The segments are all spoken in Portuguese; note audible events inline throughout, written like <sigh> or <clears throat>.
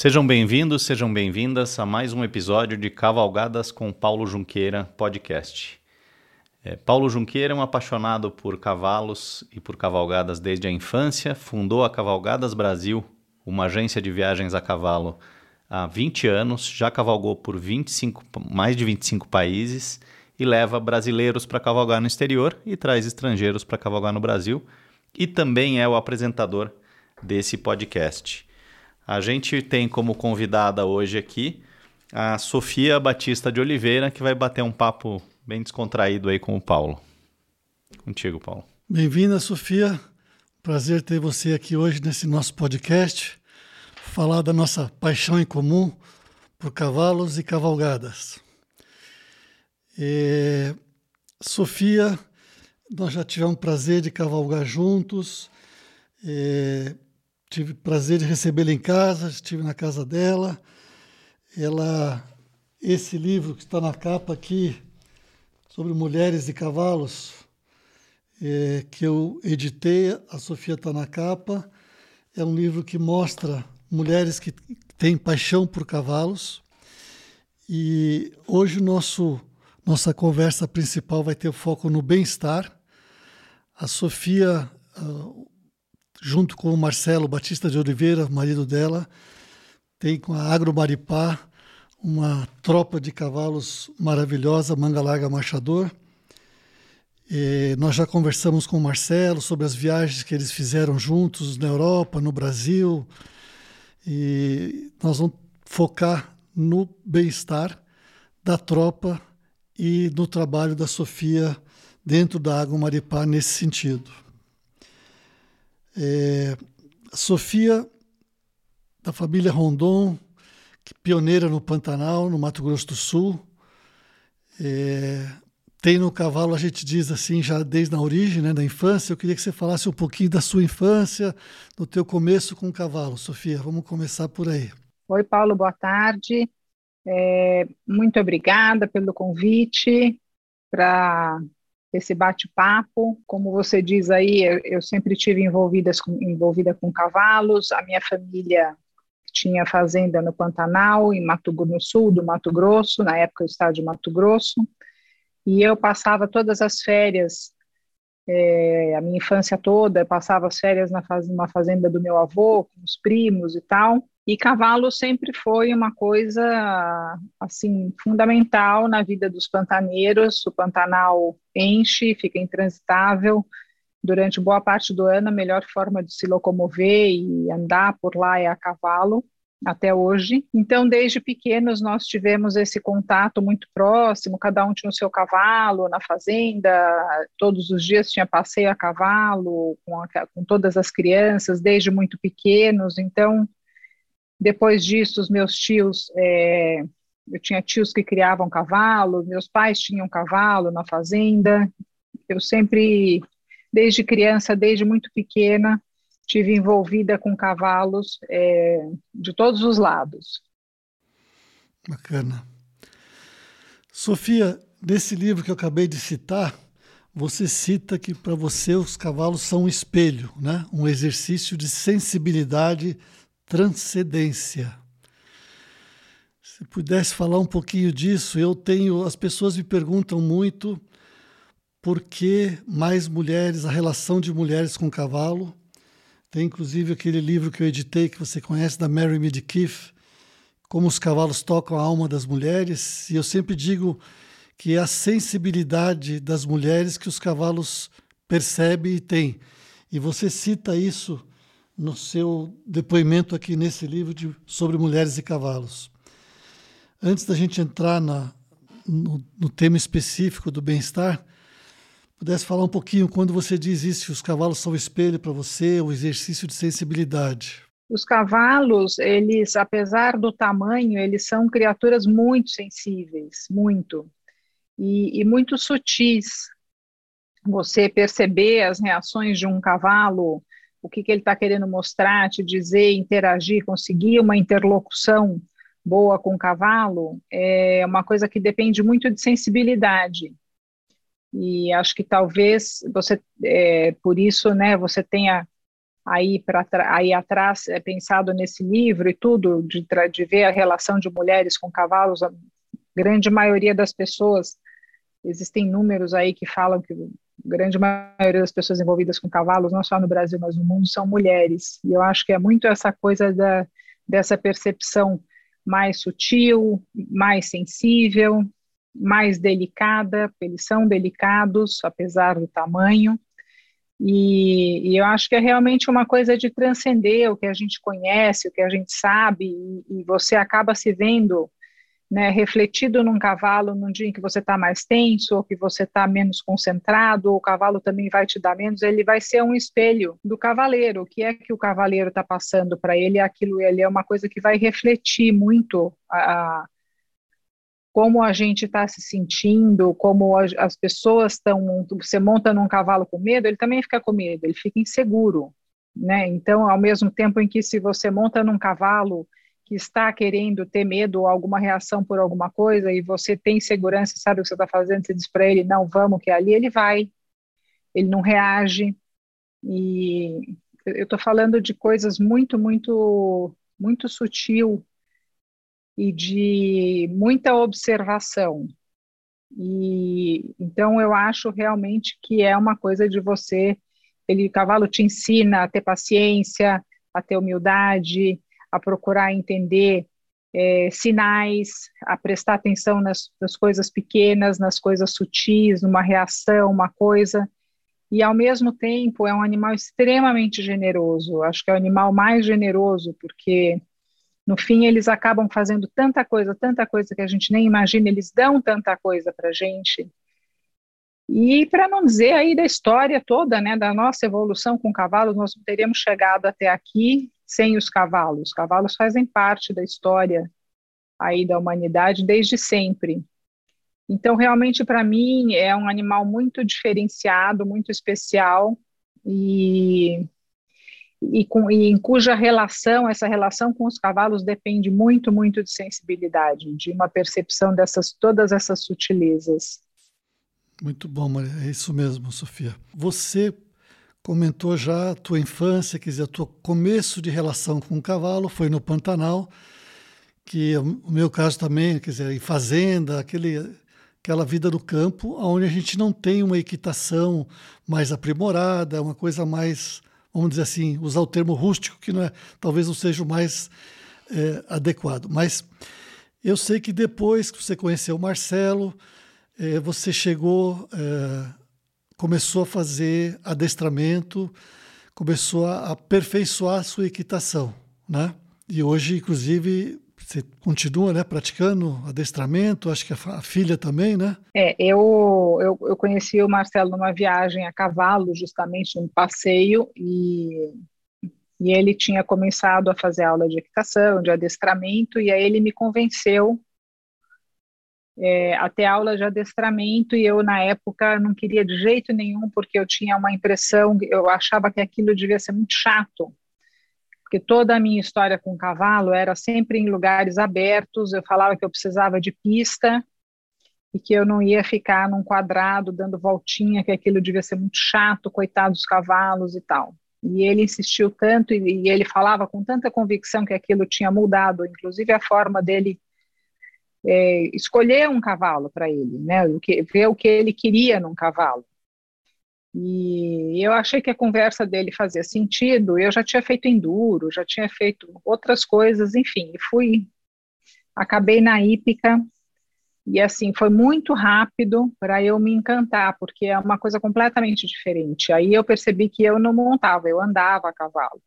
Sejam bem-vindos, sejam bem-vindas a mais um episódio de Cavalgadas com Paulo Junqueira podcast. É, Paulo Junqueira é um apaixonado por cavalos e por cavalgadas desde a infância, fundou a Cavalgadas Brasil, uma agência de viagens a cavalo, há 20 anos, já cavalgou por 25, mais de 25 países e leva brasileiros para cavalgar no exterior e traz estrangeiros para cavalgar no Brasil, e também é o apresentador desse podcast. A gente tem como convidada hoje aqui a Sofia Batista de Oliveira, que vai bater um papo bem descontraído aí com o Paulo. Contigo, Paulo. Bem-vinda, Sofia. Prazer ter você aqui hoje nesse nosso podcast, falar da nossa paixão em comum por cavalos e cavalgadas. E, Sofia, nós já tivemos o prazer de cavalgar juntos. E, tive prazer de recebê-la em casa, estive na casa dela. Ela, esse livro que está na capa aqui, sobre mulheres e cavalos, é, que eu editei, a Sofia está na capa, é um livro que mostra mulheres que têm paixão por cavalos. E hoje nosso nossa conversa principal vai ter foco no bem-estar. A Sofia, junto com o Marcelo Batista de Oliveira, marido dela, tem com a Agromaripá uma tropa de cavalos maravilhosa, Manga Larga Marchador. E nós já conversamos com o Marcelo sobre as viagens que eles fizeram juntos na Europa, no Brasil. E nós vamos focar no bem-estar da tropa e no trabalho da Sofia dentro da Água Maripá nesse sentido. É, Sofia, da família Rondon, pioneira no Pantanal, no Mato Grosso do Sul. É, tem no cavalo, a gente diz assim, já desde a origem, né, da infância. Eu queria que você falasse um pouquinho da sua infância, do teu começo com o cavalo. Sofia, vamos começar por aí. Oi, Paulo, boa tarde. É, muito obrigada pelo convite para esse bate-papo. Como você diz aí, eu, eu sempre tive envolvidas com, envolvida com cavalos. A minha família tinha fazenda no Pantanal, em Mato no sul do Mato Grosso, na época o estado de Mato Grosso. E eu passava todas as férias, é, a minha infância toda, passava as férias na faz, numa fazenda do meu avô, com os primos e tal. E cavalo sempre foi uma coisa assim fundamental na vida dos pantaneiros. O Pantanal enche, fica intransitável durante boa parte do ano. A melhor forma de se locomover e andar por lá é a cavalo até hoje. Então, desde pequenos nós tivemos esse contato muito próximo, cada um tinha o seu cavalo na fazenda, todos os dias tinha passeio a cavalo com, a, com todas as crianças, desde muito pequenos. Então, depois disso, os meus tios, é, eu tinha tios que criavam cavalo, meus pais tinham cavalo na fazenda. Eu sempre, desde criança, desde muito pequena, tive envolvida com cavalos é, de todos os lados. Bacana. Sofia, nesse livro que eu acabei de citar, você cita que para você os cavalos são um espelho, né? um exercício de sensibilidade transcendência. Se pudesse falar um pouquinho disso, eu tenho. As pessoas me perguntam muito por que mais mulheres, a relação de mulheres com cavalo. Tem inclusive aquele livro que eu editei, que você conhece, da Mary Midkiff, Como os Cavalos Tocam a Alma das Mulheres. E eu sempre digo que é a sensibilidade das mulheres que os cavalos percebem e têm. E você cita isso no seu depoimento aqui nesse livro de, sobre mulheres e cavalos. Antes da gente entrar na, no, no tema específico do bem-estar, pudesse falar um pouquinho quando você diz isso, os cavalos são espelho para você, o exercício de sensibilidade. Os cavalos, eles, apesar do tamanho, eles são criaturas muito sensíveis, muito, e, e muito sutis. Você perceber as reações de um cavalo o que, que ele está querendo mostrar, te dizer, interagir, conseguir uma interlocução boa com o cavalo, é uma coisa que depende muito de sensibilidade. E acho que talvez você, é, por isso, né, você tenha aí para aí atrás é pensado nesse livro e tudo de, de ver a relação de mulheres com cavalos a grande maioria das pessoas existem números aí que falam que grande maioria das pessoas envolvidas com cavalos não só no Brasil mas no mundo são mulheres. E eu acho que é muito essa coisa da dessa percepção mais sutil mais sensível mais delicada eles são delicados apesar do tamanho. E, e, eu acho que é realmente uma coisa de transcender o que a gente conhece, o que a gente sabe, e, e você acaba se vendo né, refletido num cavalo num dia em que você está mais tenso, ou que você está menos concentrado, o cavalo também vai te dar menos, ele vai ser um espelho do cavaleiro. O que é que o cavaleiro está passando para ele? Aquilo ele é uma coisa que vai refletir muito a, como a gente está se sentindo, como as pessoas estão. Você monta num cavalo com medo, ele também fica com medo, ele fica inseguro. Né? Então, ao mesmo tempo em que se você monta num cavalo que está querendo ter medo ou alguma reação por alguma coisa e você tem segurança, sabe o que você está fazendo, você diz para ele, não, vamos, que é ali ele vai, ele não reage. E eu estou falando de coisas muito, muito, muito sutil e de muita observação. E então eu acho realmente que é uma coisa de você, ele o cavalo te ensina a ter paciência, a ter humildade, a procurar entender é, sinais, a prestar atenção nas, nas coisas pequenas, nas coisas sutis, numa reação, uma coisa e ao mesmo tempo é um animal extremamente generoso. Acho que é o animal mais generoso porque no fim, eles acabam fazendo tanta coisa, tanta coisa que a gente nem imagina, eles dão tanta coisa para a gente. E para não dizer aí da história toda, né, da nossa evolução com cavalos, nós não teríamos chegado até aqui sem os cavalos. Os cavalos fazem parte da história aí da humanidade desde sempre. Então, realmente, para mim, é um animal muito diferenciado, muito especial, e e, com, e em cuja relação, essa relação com os cavalos depende muito, muito de sensibilidade, de uma percepção dessas todas essas sutilezas. Muito bom, Maria. É isso mesmo, Sofia. Você comentou já a tua infância, quer dizer, o teu começo de relação com o cavalo foi no Pantanal, que o meu caso também, quer dizer, em fazenda, aquele, aquela vida do campo, onde a gente não tem uma equitação mais aprimorada, uma coisa mais vamos dizer assim, usar o termo rústico, que não é, talvez não seja o mais é, adequado. Mas eu sei que depois que você conheceu o Marcelo, é, você chegou, é, começou a fazer adestramento, começou a aperfeiçoar a sua equitação, né? E hoje, inclusive, você continua, né, praticando adestramento, acho que a, filha também, né? É, eu, eu, eu conheci o Marcelo numa viagem a cavalo, justamente num passeio, e, e ele tinha começado a fazer aula de equitação, de adestramento, e aí ele me convenceu é, até aula de adestramento e eu na época não queria de jeito nenhum porque eu tinha uma impressão, eu achava que aquilo devia ser muito chato, porque toda a minha história com cavalo era sempre em lugares abertos, eu falava que eu precisava de pista e que eu não ia ficar num quadrado dando voltinha, que aquilo devia ser muito chato, coitados dos cavalos e tal. E ele insistiu tanto e, e ele falava com tanta convicção que aquilo tinha mudado, inclusive a forma dele é, escolher um cavalo para ele, né? O que, ver o que ele queria num cavalo. E eu achei que a conversa dele fazia sentido. Eu já tinha feito enduro, já tinha feito outras coisas, enfim, fui. Acabei na hípica e assim foi muito rápido para eu me encantar, porque é uma coisa completamente diferente. Aí eu percebi que eu não montava, eu andava a cavalo.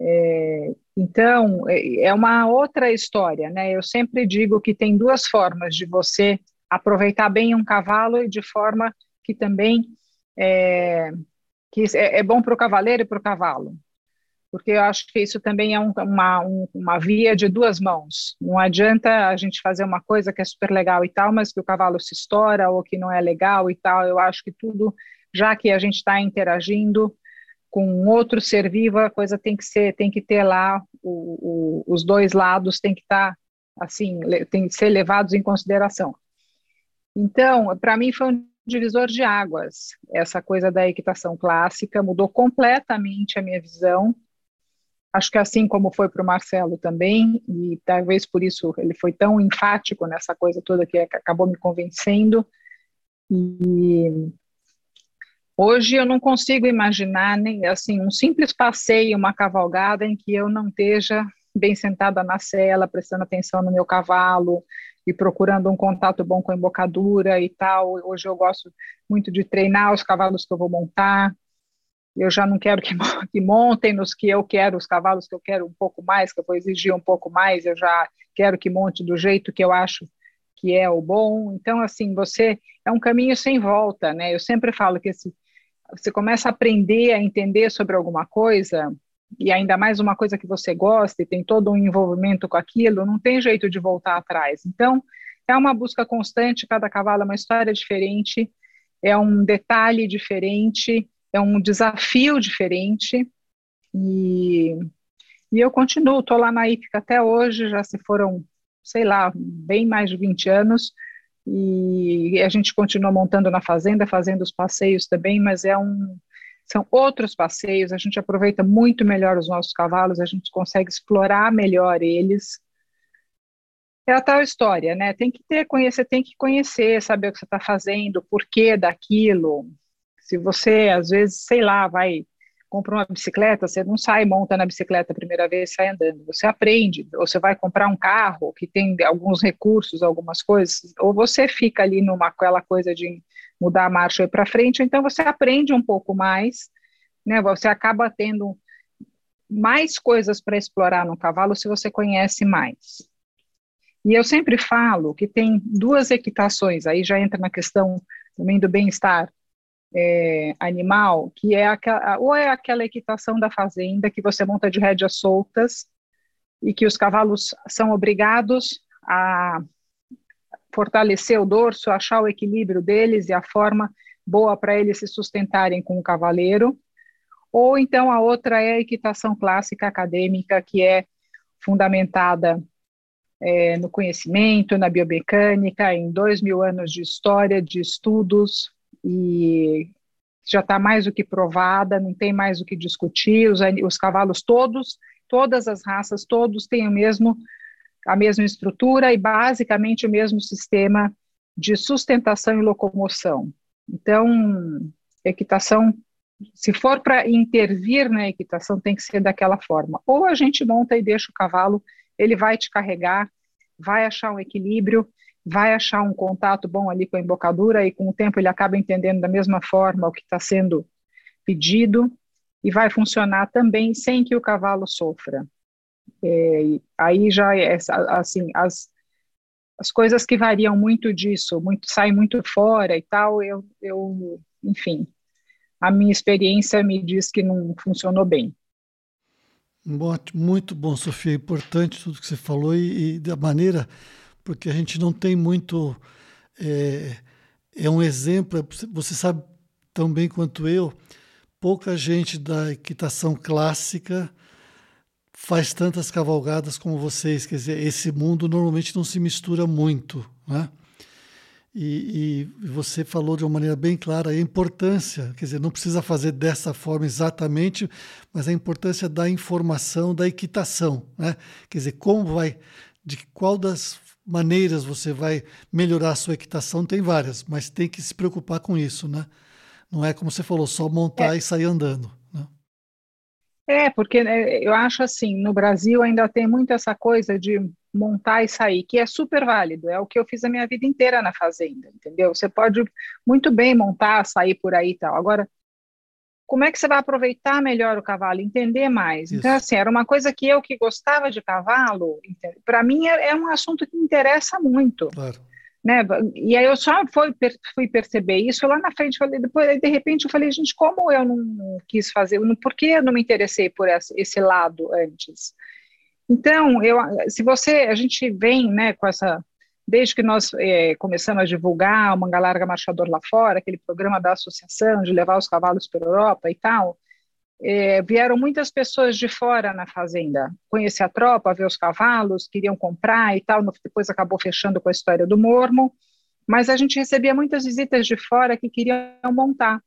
É, então é, é uma outra história, né? Eu sempre digo que tem duas formas de você aproveitar bem um cavalo e de forma que também é, que é, é bom para o cavaleiro e para o cavalo, porque eu acho que isso também é um, uma, um, uma via de duas mãos. Não adianta a gente fazer uma coisa que é super legal e tal, mas que o cavalo se estoura ou que não é legal e tal. Eu acho que tudo, já que a gente está interagindo com outro ser vivo, a coisa tem que ser, tem que ter lá o, o, os dois lados, tem que estar tá, assim, tem que ser levados em consideração. Então, para mim foi um divisor de águas, essa coisa da equitação clássica, mudou completamente a minha visão. Acho que assim como foi para o Marcelo também, e talvez por isso ele foi tão enfático nessa coisa toda que acabou me convencendo. E hoje eu não consigo imaginar nem assim um simples passeio, uma cavalgada em que eu não esteja bem sentada na cela, prestando atenção no meu cavalo, e procurando um contato bom com a embocadura e tal. Hoje eu gosto muito de treinar os cavalos que eu vou montar. Eu já não quero que, <laughs> que montem nos que eu quero, os cavalos que eu quero um pouco mais, que eu vou exigir um pouco mais, eu já quero que monte do jeito que eu acho que é o bom. Então, assim, você é um caminho sem volta, né? Eu sempre falo que esse, você começa a aprender a entender sobre alguma coisa, e ainda mais uma coisa que você gosta e tem todo um envolvimento com aquilo, não tem jeito de voltar atrás. Então, é uma busca constante, cada cavalo é uma história diferente, é um detalhe diferente, é um desafio diferente, e, e eu continuo, estou lá na IPCA até hoje, já se foram, sei lá, bem mais de 20 anos, e a gente continua montando na fazenda, fazendo os passeios também, mas é um, são outros passeios, a gente aproveita muito melhor os nossos cavalos, a gente consegue explorar melhor eles. É a tal história, né? Tem que ter, conhecer, tem que conhecer, saber o que você está fazendo, o porquê daquilo. Se você, às vezes, sei lá, vai compra uma bicicleta, você não sai monta na bicicleta a primeira vez, sai andando. Você aprende. Ou você vai comprar um carro que tem alguns recursos, algumas coisas, ou você fica ali numa aquela coisa de mudar a marcha e para frente, então você aprende um pouco mais, né? Você acaba tendo mais coisas para explorar no cavalo se você conhece mais. E eu sempre falo que tem duas equitações, aí já entra na questão também do bem-estar é, animal, que é aquela, ou é aquela equitação da fazenda que você monta de rédeas soltas e que os cavalos são obrigados a fortalecer o dorso, achar o equilíbrio deles e a forma boa para eles se sustentarem com o cavaleiro. Ou então a outra é a equitação clássica acadêmica, que é fundamentada é, no conhecimento, na biomecânica, em dois mil anos de história, de estudos, e já está mais do que provada, não tem mais o que discutir, os, os cavalos todos, todas as raças, todos têm o mesmo a mesma estrutura e basicamente o mesmo sistema de sustentação e locomoção. Então, equitação, se for para intervir na equitação, tem que ser daquela forma. Ou a gente monta e deixa o cavalo, ele vai te carregar, vai achar um equilíbrio, vai achar um contato bom ali com a embocadura e com o tempo ele acaba entendendo da mesma forma o que está sendo pedido e vai funcionar também sem que o cavalo sofra. É, aí já é assim as as coisas que variam muito disso, muito saem muito fora e tal, eu, eu, enfim, a minha experiência me diz que não funcionou bem. Muito bom, Sofia, importante tudo que você falou e, e da maneira, porque a gente não tem muito, é, é um exemplo, você sabe tão bem quanto eu, pouca gente da equitação clássica faz tantas cavalgadas como vocês. Quer dizer, esse mundo normalmente não se mistura muito, né? E, e, você falou de uma maneira bem clara a importância, quer dizer, não precisa fazer dessa forma exatamente, mas a importância da informação, da equitação, né? Quer dizer, como vai, de qual das maneiras você vai melhorar a sua equitação, tem várias, mas tem que se preocupar com isso, né? Não é como você falou, só montar é. e sair andando. É, porque né, eu acho assim, no Brasil ainda tem muito essa coisa de montar e sair, que é super válido, é o que eu fiz a minha vida inteira na fazenda, entendeu? Você pode muito bem montar, sair por aí e tal. Agora, como é que você vai aproveitar melhor o cavalo, entender mais? Então, Isso. Então, assim, era uma coisa que eu que gostava de cavalo, para mim é, é, um assunto que me interessa muito. Claro. Né? E aí eu só fui, fui perceber isso lá na frente, falei, depois, de repente eu falei, gente, como eu não quis fazer, por que eu não me interessei por esse lado antes? Então, eu, se você, a gente vem, né, com essa, desde que nós é, começamos a divulgar o Manga Larga Marchador lá fora, aquele programa da associação de levar os cavalos para a Europa e tal, é, vieram muitas pessoas de fora na fazenda, conhecer a tropa, ver os cavalos, queriam comprar e tal, depois acabou fechando com a história do mormo, mas a gente recebia muitas visitas de fora que queriam montar.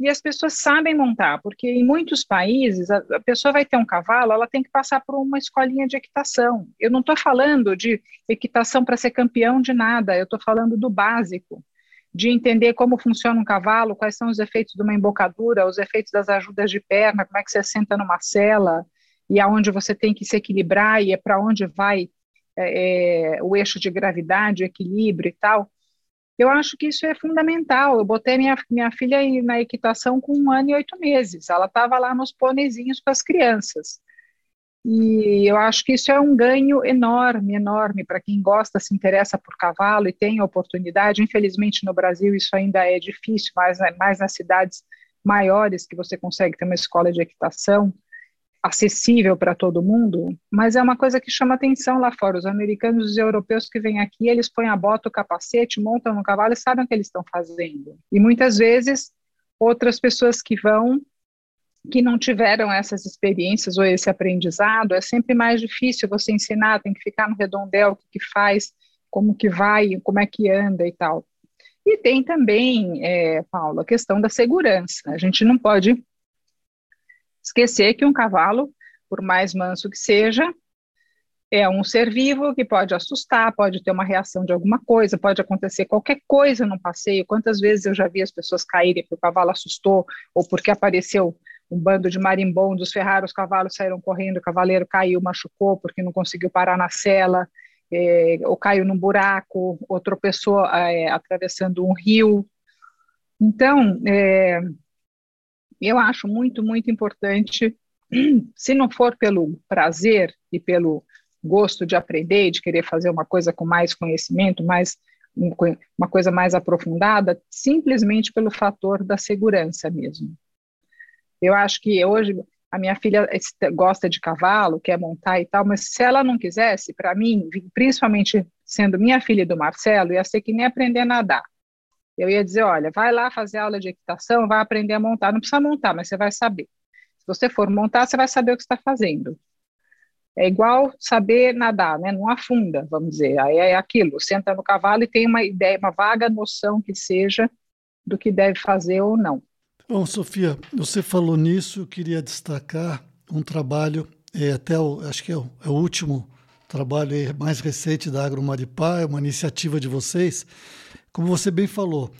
E as pessoas sabem montar, porque em muitos países a, a pessoa vai ter um cavalo, ela tem que passar por uma escolinha de equitação. Eu não estou falando de equitação para ser campeão de nada, eu estou falando do básico, de entender como funciona um cavalo, quais são os efeitos de uma embocadura, os efeitos das ajudas de perna, como é que você senta numa cela, e aonde você tem que se equilibrar, e é para onde vai é, é, o eixo de gravidade, o equilíbrio e tal. Eu acho que isso é fundamental. Eu botei minha, minha filha na equitação com um ano e oito meses. Ela estava lá nos ponezinhos com as crianças. E eu acho que isso é um ganho enorme, enorme para quem gosta, se interessa por cavalo e tem oportunidade. Infelizmente, no Brasil, isso ainda é difícil, mas mais nas cidades maiores que você consegue ter uma escola de equitação acessível para todo mundo, mas é uma coisa que chama atenção lá fora. Os americanos e os europeus que vêm aqui, eles põem a bota, o capacete, montam no cavalo e sabem o que eles estão fazendo. E muitas vezes, outras pessoas que vão, que não tiveram essas experiências ou esse aprendizado, é sempre mais difícil você ensinar, tem que ficar no redondel, o que, que faz, como que vai, como é que anda e tal. E tem também, é, Paulo, a questão da segurança. A gente não pode esquecer que um cavalo, por mais manso que seja, é um ser vivo que pode assustar, pode ter uma reação de alguma coisa, pode acontecer qualquer coisa no passeio. Quantas vezes eu já vi as pessoas caírem porque o cavalo assustou ou porque apareceu um bando de marimbondos, ferraram os cavalos, saíram correndo, o cavaleiro caiu, machucou porque não conseguiu parar na cela, é, ou caiu num buraco, ou tropeçou é, atravessando um rio. Então, é, eu acho muito, muito importante, <clears throat> se não for pelo prazer e pelo gosto de aprender, de querer fazer uma coisa com mais conhecimento, mais uma coisa mais aprofundada, simplesmente pelo fator da segurança mesmo. Eu acho que hoje a minha filha gosta de cavalo, quer montar e tal, mas se ela não quisesse, para mim, principalmente sendo minha filha do Marcelo, ia ser que nem aprender a nadar. Eu ia dizer, olha, vai lá fazer aula de equitação, vai aprender a montar. Não precisa montar, mas você vai saber. Se você for montar, você vai saber o que está fazendo. É igual saber nadar, né? Não afunda, vamos dizer. Aí é aquilo, senta no cavalo e tem uma ideia, uma vaga noção que seja do que deve fazer ou não. Bom, Sofia, você falou nisso, eu queria destacar um trabalho, é, até o, acho que é o, é o último trabalho mais recente da Agromaripá, é uma iniciativa de vocês, como você bem falou,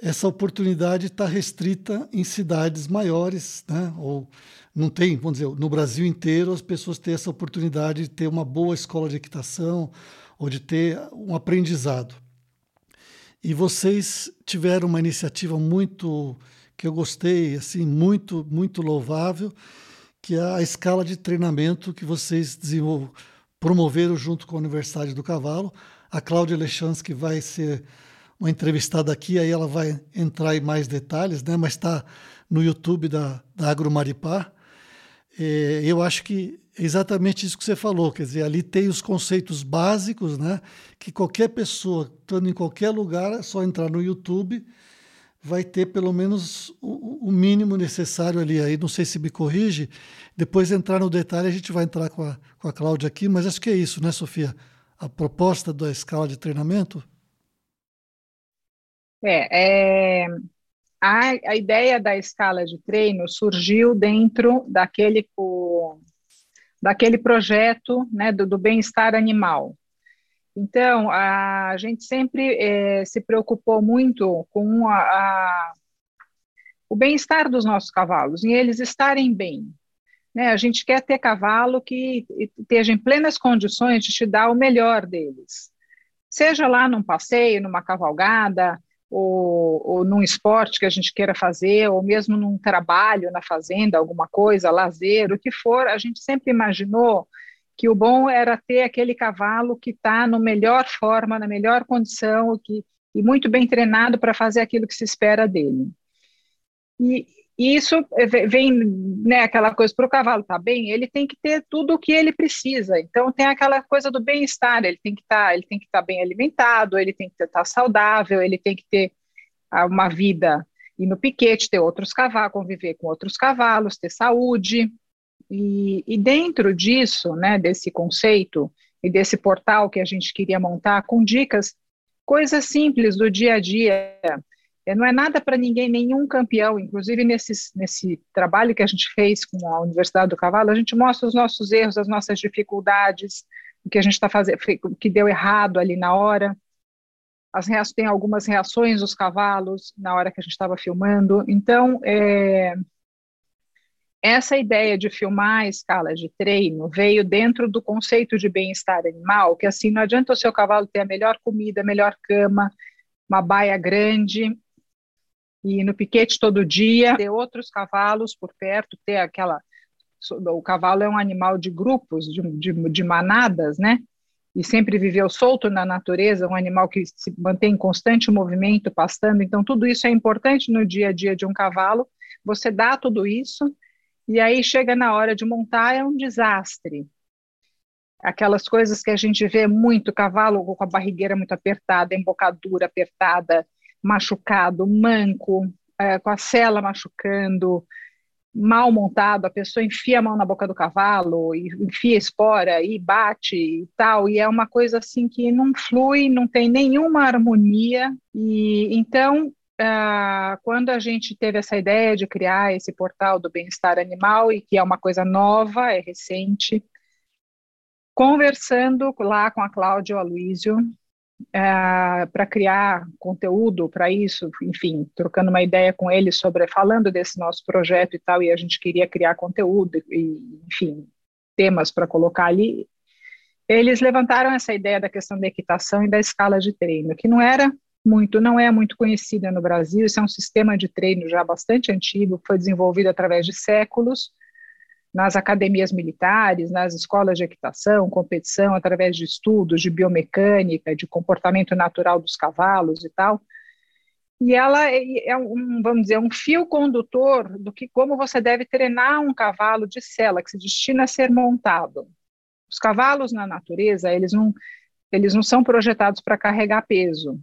essa oportunidade está restrita em cidades maiores, né? ou não tem, vamos dizer, no Brasil inteiro as pessoas têm essa oportunidade de ter uma boa escola de equitação ou de ter um aprendizado. E vocês tiveram uma iniciativa muito que eu gostei, assim, muito, muito louvável, que é a escala de treinamento que vocês promoveram junto com a Universidade do Cavalo. A Cláudia Lechansky vai ser uma entrevistada aqui, aí ela vai entrar em mais detalhes, né? mas está no YouTube da, da Agromaripá. É, eu acho que é exatamente isso que você falou, quer dizer, ali tem os conceitos básicos, né? que qualquer pessoa, estando em qualquer lugar, é só entrar no YouTube, vai ter pelo menos o, o mínimo necessário ali. Aí não sei se me corrige, depois entrar no detalhe, a gente vai entrar com a, com a Cláudia aqui, mas acho que é isso, né, Sofia? A proposta da escala de treinamento? É, é a, a, ideia da escala de treino surgiu dentro daquele, o, daquele projeto né, do, do bem-estar animal. Então, a, a gente sempre é, se preocupou muito com a, a, o bem-estar dos nossos cavalos, em eles estarem bem. Né? A gente quer ter cavalo que esteja em plenas condições de te dar o melhor deles. Seja lá num passeio, numa cavalgada, ou, ou num esporte que a gente queira fazer, ou mesmo num trabalho na fazenda, alguma coisa, lazer, o que for, a gente sempre imaginou que o bom era ter aquele cavalo que está na melhor forma, na melhor condição, que, e muito bem treinado para fazer aquilo que se espera dele. E, e isso vem, né, aquela coisa, para o cavalo estar tá bem, ele tem que ter tudo o que ele precisa. Então tem aquela coisa do bem-estar, ele tem que estar, tá, estar tá bem alimentado, ele tem que estar saudável, ele tem que ter uma vida ir no piquete, ter outros cavalos, conviver com outros cavalos, ter saúde. E, e dentro disso, né, desse conceito e desse portal que a gente queria montar com dicas coisas simples do dia a dia. É, não é nada para ninguém, nenhum campeão. Inclusive, nesse, nesse trabalho que a gente fez com a Universidade do Cavalo, a gente mostra os nossos erros, as nossas dificuldades, o que a gente está fazendo, o que deu errado ali na hora. As reações, tem algumas reações dos cavalos na hora que a gente estava filmando. Então, é, essa ideia de filmar a escala de treino veio dentro do conceito de bem-estar animal, que assim não adianta o seu cavalo ter a melhor comida, a melhor cama, uma baia grande e no piquete todo dia, ter outros cavalos por perto, ter aquela o cavalo é um animal de grupos, de, de, de manadas, né? E sempre viveu solto na natureza, um animal que se mantém em constante movimento, pastando. Então, tudo isso é importante no dia a dia de um cavalo. Você dá tudo isso e aí chega na hora de montar, é um desastre. Aquelas coisas que a gente vê muito, cavalo com a barrigueira muito apertada, embocadura apertada, machucado, manco, é, com a cela machucando, mal montado, a pessoa enfia a mão na boca do cavalo, e enfia espora e bate e tal, e é uma coisa assim que não flui, não tem nenhuma harmonia, e então Uh, quando a gente teve essa ideia de criar esse portal do bem-estar animal, e que é uma coisa nova, é recente, conversando lá com a Cláudia Aloysio, uh, para criar conteúdo para isso, enfim, trocando uma ideia com ele sobre, falando desse nosso projeto e tal, e a gente queria criar conteúdo, e, enfim, temas para colocar ali, eles levantaram essa ideia da questão da equitação e da escala de treino, que não era muito, não é muito conhecida no Brasil. Isso é um sistema de treino já bastante antigo, foi desenvolvido através de séculos nas academias militares, nas escolas de equitação, competição, através de estudos de biomecânica, de comportamento natural dos cavalos e tal. E ela é, é um, vamos dizer, um fio condutor do que como você deve treinar um cavalo de sela que se destina a ser montado. Os cavalos na natureza, eles não eles não são projetados para carregar peso.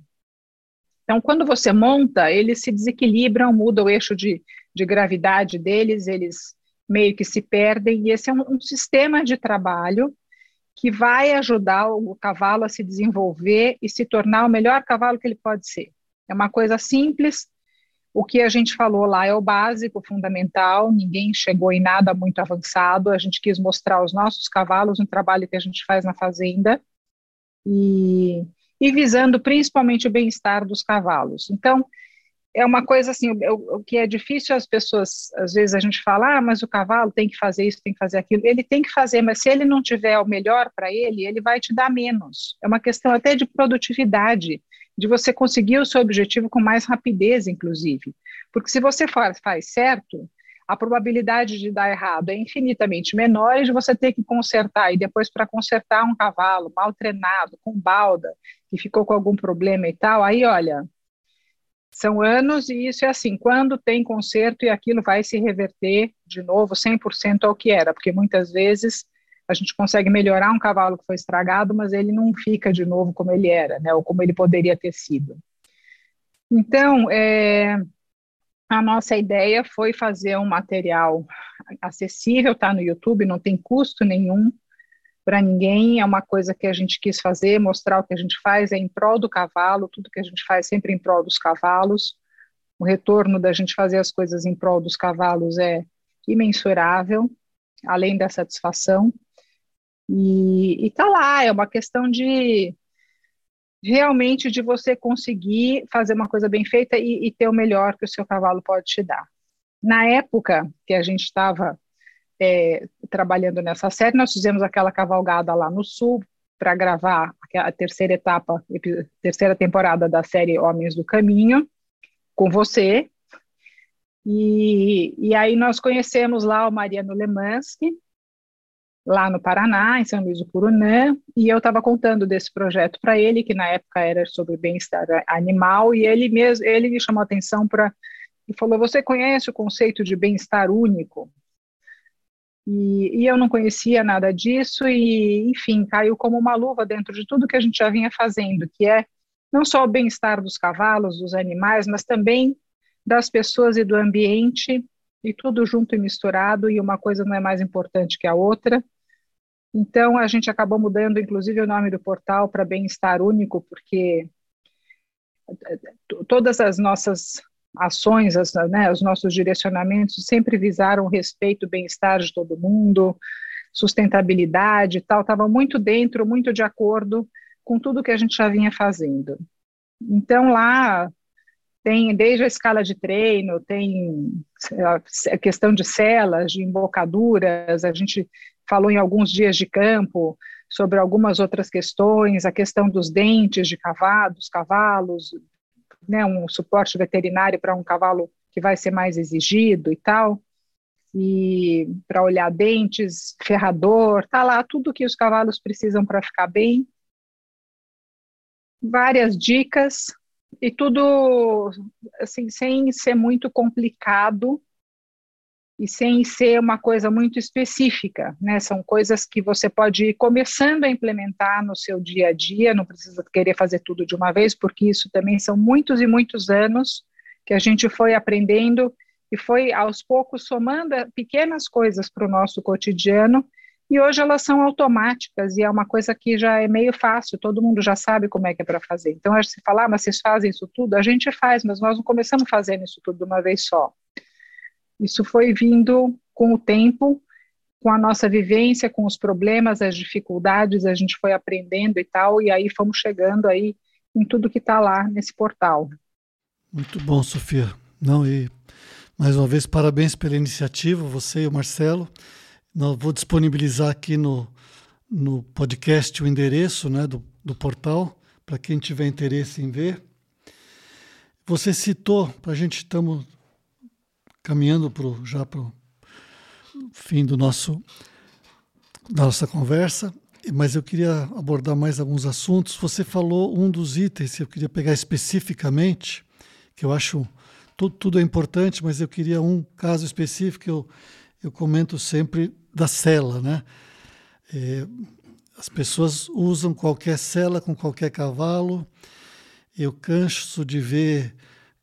Então, quando você monta, eles se desequilibram, muda o eixo de, de gravidade deles, eles meio que se perdem, e esse é um, um sistema de trabalho que vai ajudar o cavalo a se desenvolver e se tornar o melhor cavalo que ele pode ser. É uma coisa simples, o que a gente falou lá é o básico, fundamental, ninguém chegou em nada muito avançado, a gente quis mostrar os nossos cavalos, um trabalho que a gente faz na fazenda, e e visando principalmente o bem-estar dos cavalos. Então, é uma coisa assim, o, o, que é difícil as pessoas, às vezes a gente fala, ah, mas o cavalo tem que fazer isso, tem que fazer aquilo. Ele tem que fazer, mas se ele não tiver o melhor para ele, ele vai te dar menos. É uma questão até de produtividade, de você conseguir o seu objetivo com mais rapidez, inclusive. Porque se você faz, faz certo, a probabilidade de dar errado é infinitamente menor e de você ter que consertar. E depois, para consertar um cavalo mal treinado, com balda, que ficou com algum problema e tal, aí olha, são anos e isso é assim, quando tem conserto e aquilo vai se reverter de novo 100% ao que era, porque muitas vezes a gente consegue melhorar um cavalo que foi estragado, mas ele não fica de novo como ele era, né, ou como ele poderia ter sido. Então, é, a nossa ideia foi fazer um material acessível, tá no YouTube, não tem custo nenhum para ninguém, é uma coisa que a gente quis fazer, mostrar o que a gente faz é em prol do cavalo, tudo que a gente faz sempre em prol dos cavalos. O retorno da gente fazer as coisas em prol dos cavalos é imensurável, além da satisfação. E, está lá, é uma questão de realmente de você conseguir fazer uma coisa bem feita e, e ter o melhor que o seu cavalo pode te dar. Na época que a gente estava é, trabalhando nessa série, nós fizemos aquela cavalgada lá no sul para gravar a terceira etapa, terceira temporada da série Homens do Caminho, com você. E, e aí nós conhecemos lá o Mariano Lemansky, lá no Paraná, em São Luís do Purunã, e eu estava contando desse projeto para ele, que na época era sobre bem-estar animal, e ele mesmo, ele me chamou a atenção para e falou: "Você conhece o conceito de bem-estar único?" E, e, eu não conhecia nada disso e, enfim, caiu como uma luva dentro de tudo que a gente já vinha fazendo, que é não só o bem-estar dos cavalos, dos animais, mas também das pessoas e do ambiente e tudo junto e misturado, e uma coisa não é mais importante que a outra. Então, a gente acabou mudando, inclusive, o nome do portal para Bem-Estar Único, porque todas as nossas ações, as, né, os nossos direcionamentos sempre visaram o respeito, o bem-estar de todo mundo, sustentabilidade e tal, estava muito dentro, muito de acordo com tudo que a gente já vinha fazendo. Então lá tem desde a escala de treino, tem a questão de celas, de embocaduras, a gente falou em alguns dias de campo sobre algumas outras questões, a questão dos dentes de cavalo, dos cavalos, né, um suporte veterinário para um cavalo que vai ser mais exigido e tal, e para olhar dentes, ferrador, tá lá tudo que os cavalos precisam para ficar bem. Várias dicas e tudo assim sem ser muito complicado e sem ser uma coisa muito específica, né? São coisas que você pode ir começando a implementar no seu dia a dia, não precisa querer fazer tudo de uma vez, porque isso também são muitos e muitos anos que a gente foi aprendendo e foi aos poucos somando pequenas coisas para o nosso cotidiano e hoje elas são automáticas e é uma coisa que já é meio fácil, todo mundo já sabe como é que é para fazer. Então, a gente fala, ah, mas vocês fazem isso tudo? A gente faz, mas nós não começamos fazendo isso tudo de uma vez só. Isso foi vindo com o tempo, com a nossa vivência, com os problemas, as dificuldades, a gente foi aprendendo e tal, e aí fomos chegando aí em tudo que está lá nesse portal. Muito bom, Sofia. Não, e mais uma vez, parabéns pela iniciativa, você e o Marcelo. Não, vou disponibilizar aqui no, no podcast o endereço né, do, do portal, para quem tiver interesse em ver. Você citou, para a gente estamos caminhando pro, já para o fim do nosso, da nossa conversa, mas eu queria abordar mais alguns assuntos. Você falou um dos itens que eu queria pegar especificamente, que eu acho tudo, tudo é importante, mas eu queria um caso específico. Eu, eu comento sempre da cela, né? É, as pessoas usam qualquer cela com qualquer cavalo. Eu canso de ver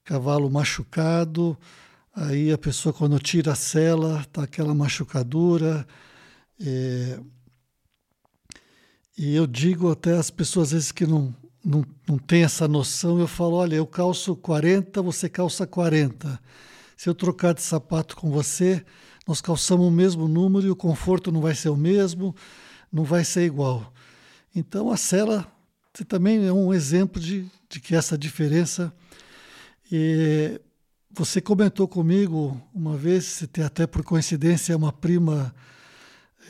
cavalo machucado, Aí a pessoa, quando tira a cela, tá aquela machucadura. É... E eu digo até às pessoas, às vezes, que não, não, não tem essa noção, eu falo: olha, eu calço 40, você calça 40. Se eu trocar de sapato com você, nós calçamos o mesmo número e o conforto não vai ser o mesmo, não vai ser igual. Então a cela também é um exemplo de, de que essa diferença. É, você comentou comigo uma vez, até por coincidência, uma prima,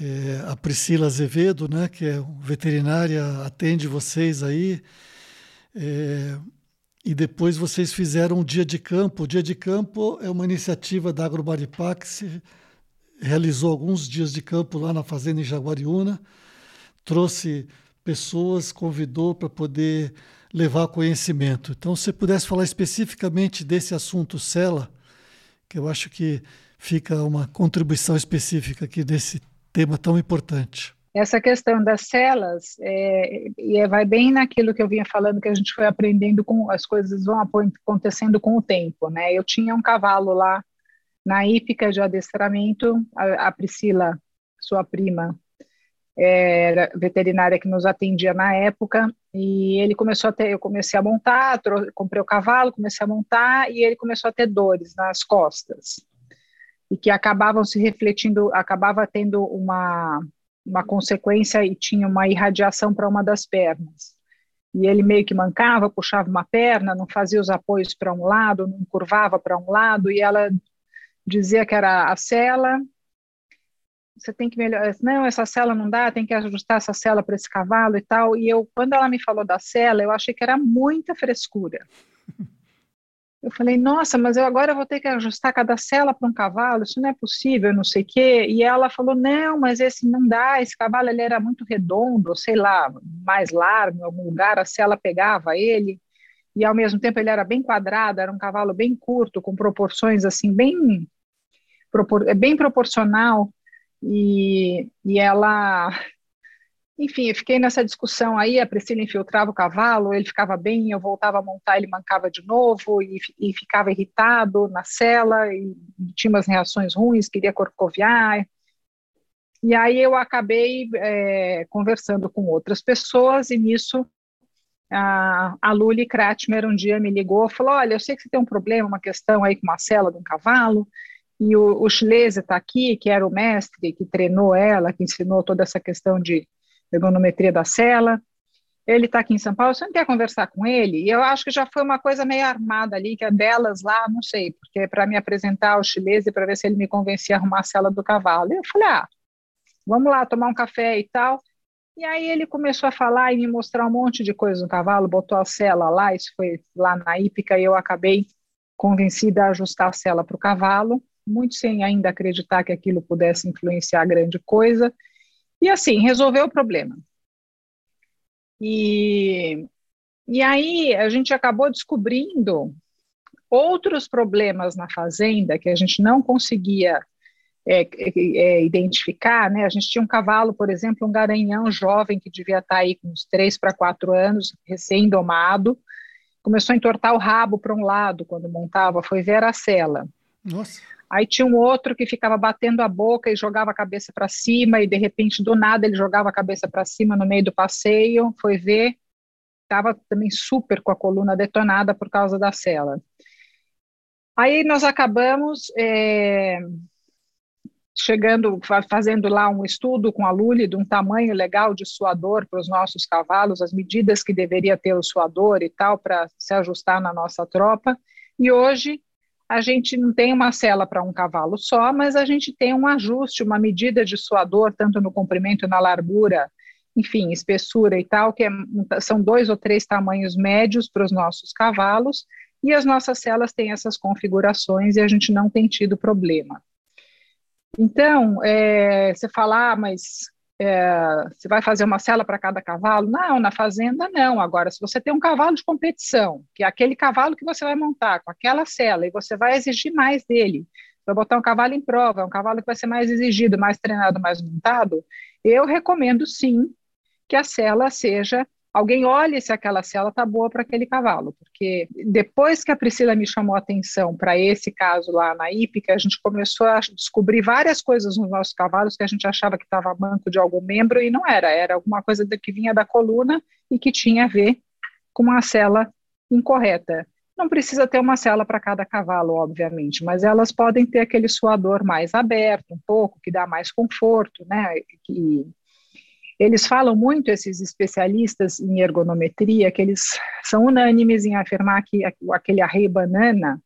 é, a Priscila Azevedo, né, que é veterinária, atende vocês aí. É, e depois vocês fizeram um dia de campo. O dia de campo é uma iniciativa da Agrobaripá que se realizou alguns dias de campo lá na fazenda em Jaguariúna, trouxe pessoas, convidou para poder levar conhecimento. Então, se pudesse falar especificamente desse assunto Cela, que eu acho que fica uma contribuição específica aqui desse tema tão importante. Essa questão das celas é, e vai bem naquilo que eu vinha falando que a gente foi aprendendo com as coisas vão acontecendo com o tempo, né? Eu tinha um cavalo lá na hípica de adestramento, a, a Priscila, sua prima, era veterinária que nos atendia na época, e ele começou a ter, eu comecei a montar, comprei o cavalo, comecei a montar, e ele começou a ter dores nas costas, e que acabavam se refletindo, acabava tendo uma, uma consequência e tinha uma irradiação para uma das pernas. E ele meio que mancava, puxava uma perna, não fazia os apoios para um lado, não curvava para um lado, e ela dizia que era a cela, você tem que melhorar, não, essa cela não dá, tem que ajustar essa cela para esse cavalo e tal. E eu, quando ela me falou da cela, eu achei que era muita frescura. <laughs> Eu falei, nossa, mas eu agora vou ter que ajustar cada cela para um cavalo, isso não é possível, não sei o quê. E ela falou, não, mas esse não dá, esse cavalo ele era muito redondo, sei lá, mais largo, em algum lugar, a cela pegava ele, e ao mesmo tempo ele era bem quadrado, era um cavalo bem curto, com proporções assim, bem, bem proporcional e, e ela, enfim, eu fiquei nessa discussão aí, a Priscila infiltrava o cavalo, ele ficava bem, eu voltava a montar, ele mancava de novo, e, e ficava irritado na cela, e tinha umas reações ruins, queria corcoviar, e aí eu acabei é, conversando com outras pessoas, e nisso a, a Luli Kratmer um dia me ligou falou: Olha, eu sei que você tem um problema, uma questão aí com uma cela de um cavalo, e o, o está aqui, que era o mestre que treinou ela, que ensinou toda essa questão de ergonometria da cela. Ele está aqui em São Paulo, você não quer conversar com ele? E eu acho que já foi uma coisa meio armada ali, que é delas lá, não sei, porque é para me apresentar ao Schlese para ver se ele me convencia a arrumar a cela do cavalo. E eu falei: Ah, vamos lá tomar um café e tal. E aí ele começou a falar e me mostrar um monte de coisa no cavalo, botou a cela lá, isso foi lá na hípica, e eu acabei convencida a ajustar a cela para o cavalo, muito sem ainda acreditar que aquilo pudesse influenciar grande coisa. E assim, resolveu o problema. E, e aí a gente acabou descobrindo outros problemas na fazenda que a gente não conseguia é, é, é, identificar, né? A gente tinha um cavalo, por exemplo, um garanhão jovem que devia estar aí com uns 3 para 4 anos, recém-domado, começou a entortar o rabo para um lado quando montava, foi ver a. Nossa. Aí tinha um outro que ficava batendo a boca e jogava a cabeça para cima, e de repente, do nada, ele jogava a cabeça para cima no meio do passeio, foi ver, estava também super com a coluna detonada por causa da cela. Aí nós acabamos é, chegando, fazendo lá um estudo com a Lully de um tamanho legal de suador para os nossos cavalos, as medidas que deveria ter o suador e tal, para se ajustar na nossa tropa. E hoje a gente não tem uma cela para um cavalo só, mas a gente tem um ajuste, uma medida de suador, tanto no comprimento, na largura, enfim, espessura e tal, que é, são dois ou três tamanhos médios para os nossos cavalos, e as nossas celas têm essas configurações e a gente não tem tido problema. Então, é, você fala, ah, mas é, você vai fazer uma cela para cada cavalo? Não, na fazenda não. Agora, se você tem um cavalo de competição, que é aquele cavalo que você vai montar com aquela cela, e você vai exigir mais dele, vai botar um cavalo em prova, é um cavalo que vai ser mais exigido, mais treinado, mais montado, eu recomendo sim que a cela seja alguém olhe se aquela cela está boa para aquele cavalo, porque depois que a Priscila me chamou a atenção para esse caso lá na hípica, a gente começou a descobrir várias coisas nos nossos cavalos que a gente achava que estava manco de algum membro e não era, era alguma coisa que vinha da coluna e que tinha a ver com uma cela incorreta. Não precisa ter uma cela para cada cavalo, obviamente, mas elas podem ter aquele suador mais aberto, um pouco, que dá mais conforto, né? Eles falam muito, esses especialistas em ergonometria, que eles são unânimes em afirmar que aquele arreio banana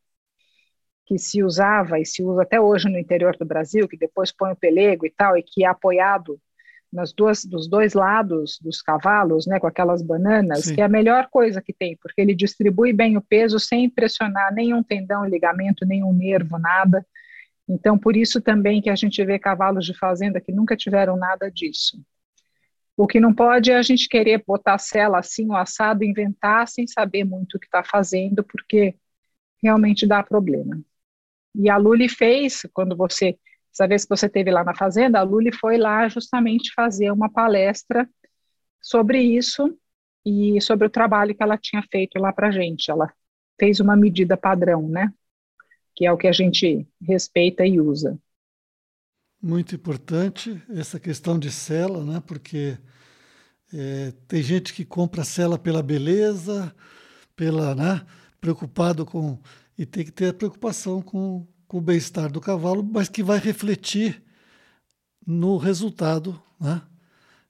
que se usava e se usa até hoje no interior do Brasil, que depois põe o pelego e tal, e que é apoiado nas duas, dos dois lados dos cavalos, né, com aquelas bananas, Sim. que é a melhor coisa que tem, porque ele distribui bem o peso sem pressionar nenhum tendão, ligamento, nenhum nervo, nada. Então, por isso também que a gente vê cavalos de fazenda que nunca tiveram nada disso. O que não pode é a gente querer botar a cela assim, o assado, inventar sem saber muito o que está fazendo, porque realmente dá problema. E a Luli fez, quando você, essa vez que você teve lá na fazenda, a Luli foi lá justamente fazer uma palestra sobre isso e sobre o trabalho que ela tinha feito lá para gente. Ela fez uma medida padrão, né? Que é o que a gente respeita e usa. Muito importante essa questão de cela, né? porque é, tem gente que compra cela pela beleza, pela né? preocupado com. E tem que ter a preocupação com, com o bem-estar do cavalo, mas que vai refletir no resultado. Né?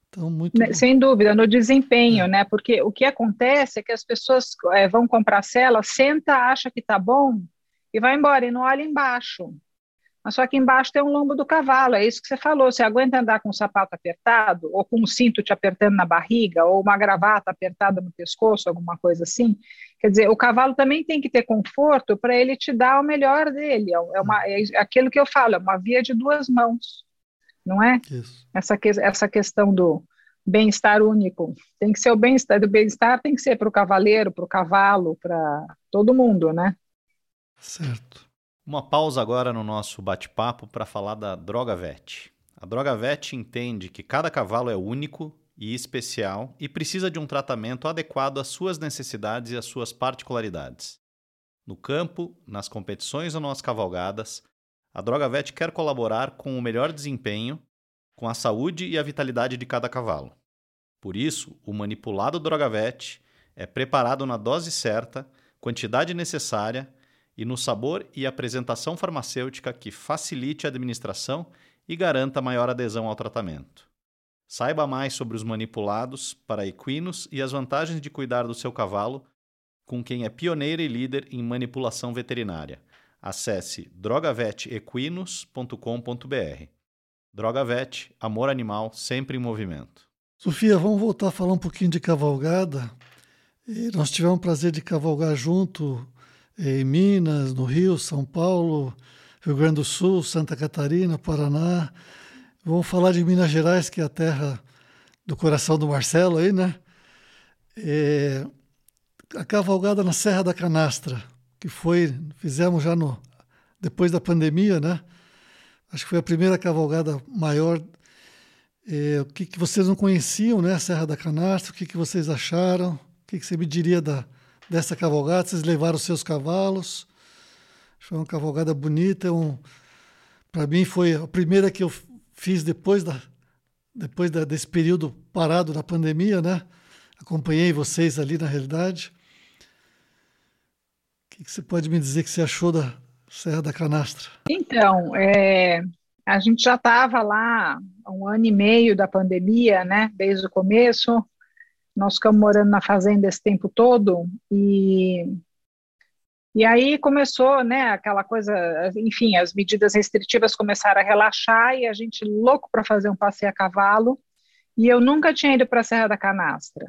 Então, muito né, Sem dúvida, no desempenho, é. né? Porque o que acontece é que as pessoas é, vão comprar cela, senta, acha que tá bom e vai embora e não olha embaixo. Mas só que embaixo tem um lombo do cavalo, é isso que você falou. Você aguenta andar com um sapato apertado, ou com um cinto te apertando na barriga, ou uma gravata apertada no pescoço, alguma coisa assim? Quer dizer, o cavalo também tem que ter conforto para ele te dar o melhor dele. É, uma, é aquilo que eu falo, é uma via de duas mãos, não é? Isso. Essa, essa questão do bem-estar único. Tem que ser o bem-estar, do bem-estar tem que ser para o cavaleiro, para o cavalo, para todo mundo, né? Certo. Uma pausa agora no nosso bate-papo para falar da Droga Vet. A Droga Vet entende que cada cavalo é único e especial e precisa de um tratamento adequado às suas necessidades e às suas particularidades. No campo, nas competições ou nas cavalgadas, a Droga Vet quer colaborar com o melhor desempenho, com a saúde e a vitalidade de cada cavalo. Por isso, o manipulado Droga Vet É preparado na dose certa, quantidade necessária e no sabor e apresentação farmacêutica que facilite a administração e garanta maior adesão ao tratamento. Saiba mais sobre os manipulados para equinos e as vantagens de cuidar do seu cavalo com quem é pioneira e líder em manipulação veterinária. Acesse drogavetequinos.com.br. Drogavet, amor animal sempre em movimento. Sofia, vamos voltar a falar um pouquinho de cavalgada. E nós tivemos o prazer de cavalgar junto em Minas, no Rio, São Paulo, Rio Grande do Sul, Santa Catarina, Paraná. Vamos falar de Minas Gerais, que é a terra do coração do Marcelo aí, né? É, a cavalgada na Serra da Canastra, que foi, fizemos já no, depois da pandemia, né? Acho que foi a primeira cavalgada maior. É, o que, que vocês não conheciam, né? A Serra da Canastra, o que, que vocês acharam? O que, que você me diria da, dessa cavalgada? Vocês levaram seus cavalos? Foi uma cavalgada bonita. Um, Para mim foi a primeira que eu fiz depois, da, depois da, desse período parado da pandemia, né? Acompanhei vocês ali na realidade. O que, que você pode me dizer que você achou da Serra da Canastra? Então, é, a gente já estava lá um ano e meio da pandemia, né? Desde o começo. Nós ficamos morando na fazenda esse tempo todo e e aí começou, né, aquela coisa, enfim, as medidas restritivas começaram a relaxar e a gente louco para fazer um passeio a cavalo. E eu nunca tinha ido para a Serra da Canastra.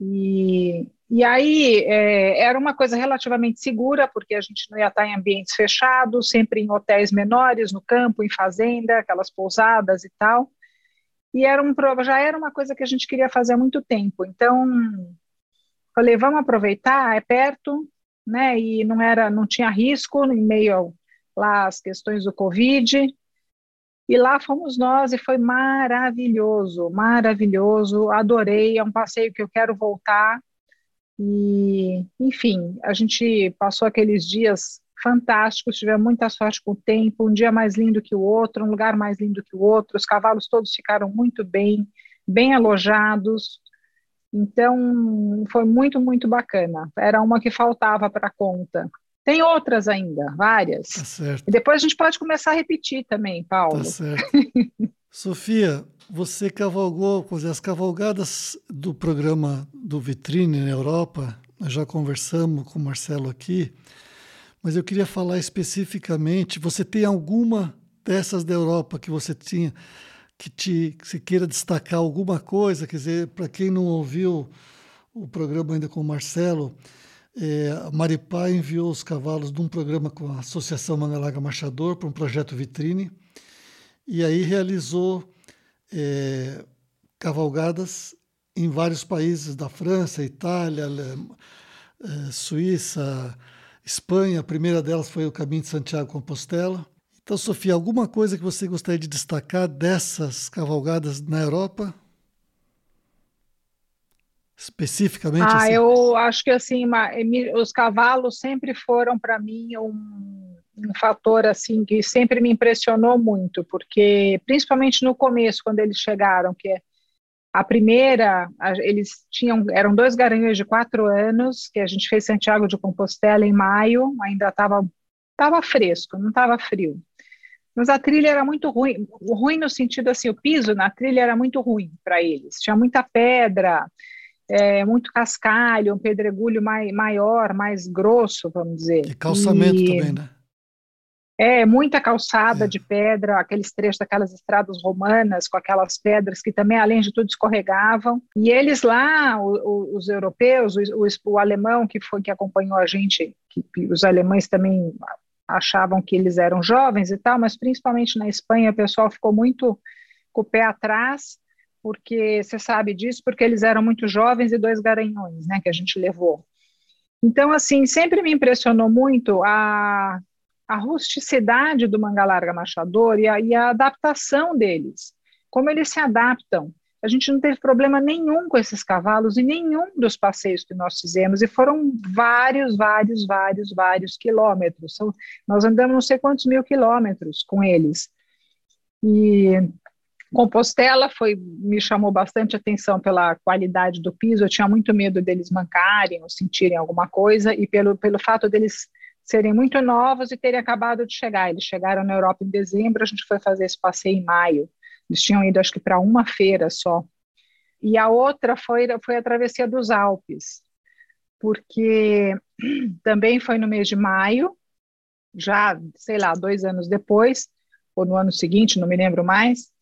E, e aí é, era uma coisa relativamente segura, porque a gente não ia estar em ambientes fechados, sempre em hotéis menores, no campo, em fazenda, aquelas pousadas e tal. E era um, já era uma coisa que a gente queria fazer há muito tempo. Então, falei, vamos aproveitar, é perto, né? E não era, não tinha risco em meio lá às questões do Covid. E lá fomos nós e foi maravilhoso, maravilhoso. Adorei, é um passeio que eu quero voltar. E, enfim, a gente passou aqueles dias fantásticos, tivemos muita sorte com o tempo, um dia mais lindo que o outro, um lugar mais lindo que o outro. Os cavalos todos ficaram muito bem, bem alojados. Então, foi muito, muito bacana. Era uma que faltava para a conta. Tem outras ainda, várias. Tá certo. E depois a gente pode começar a repetir também, Paulo. Tá certo. <laughs> Sofia, você cavalgou, as cavalgadas do programa do Vitrine na Europa, nós já conversamos com o Marcelo aqui, mas eu queria falar especificamente, você tem alguma dessas da Europa que você tinha que te que você queira destacar alguma coisa, quer dizer, para quem não ouviu o programa ainda com o Marcelo, é, a Maripá enviou os cavalos de um programa com a Associação Mangalaga Marchador para um projeto vitrine e aí realizou é, cavalgadas em vários países da França, Itália, é, Suíça, Espanha. A primeira delas foi o Caminho de Santiago Compostela. Então, Sofia, alguma coisa que você gostaria de destacar dessas cavalgadas na Europa? Especificamente? Ah, assim? eu acho que assim, os cavalos sempre foram para mim um, um fator assim que sempre me impressionou muito, porque principalmente no começo, quando eles chegaram, que é a primeira, eles tinham, eram dois garanhões de quatro anos, que a gente fez Santiago de Compostela em maio, ainda estava tava fresco, não estava frio. Mas a trilha era muito ruim, ruim no sentido assim, o piso na trilha era muito ruim para eles. Tinha muita pedra, é, muito cascalho, um pedregulho mai, maior, mais grosso, vamos dizer. E calçamento e, também, né? É, muita calçada é. de pedra, aqueles trechos daquelas estradas romanas, com aquelas pedras que também, além de tudo, escorregavam. E eles lá, o, o, os europeus, o, o, alemão que foi que acompanhou a gente, que, os alemães também achavam que eles eram jovens e tal, mas principalmente na Espanha o pessoal ficou muito com o pé atrás, porque você sabe disso, porque eles eram muito jovens e dois garanhões, né, que a gente levou. Então, assim, sempre me impressionou muito a, a rusticidade do manga larga machador e a, e a adaptação deles, como eles se adaptam. A gente não teve problema nenhum com esses cavalos em nenhum dos passeios que nós fizemos, e foram vários, vários, vários, vários quilômetros. Nós andamos não sei quantos mil quilômetros com eles. E Compostela foi me chamou bastante atenção pela qualidade do piso. Eu tinha muito medo deles mancarem ou sentirem alguma coisa e pelo pelo fato deles serem muito novos e terem acabado de chegar. Eles chegaram na Europa em dezembro, a gente foi fazer esse passeio em maio. Eles tinham ido acho que para uma feira só. E a outra foi foi a travessia dos Alpes, porque <clears throat> também foi no mês de maio, já sei lá dois anos depois ou no ano seguinte, não me lembro mais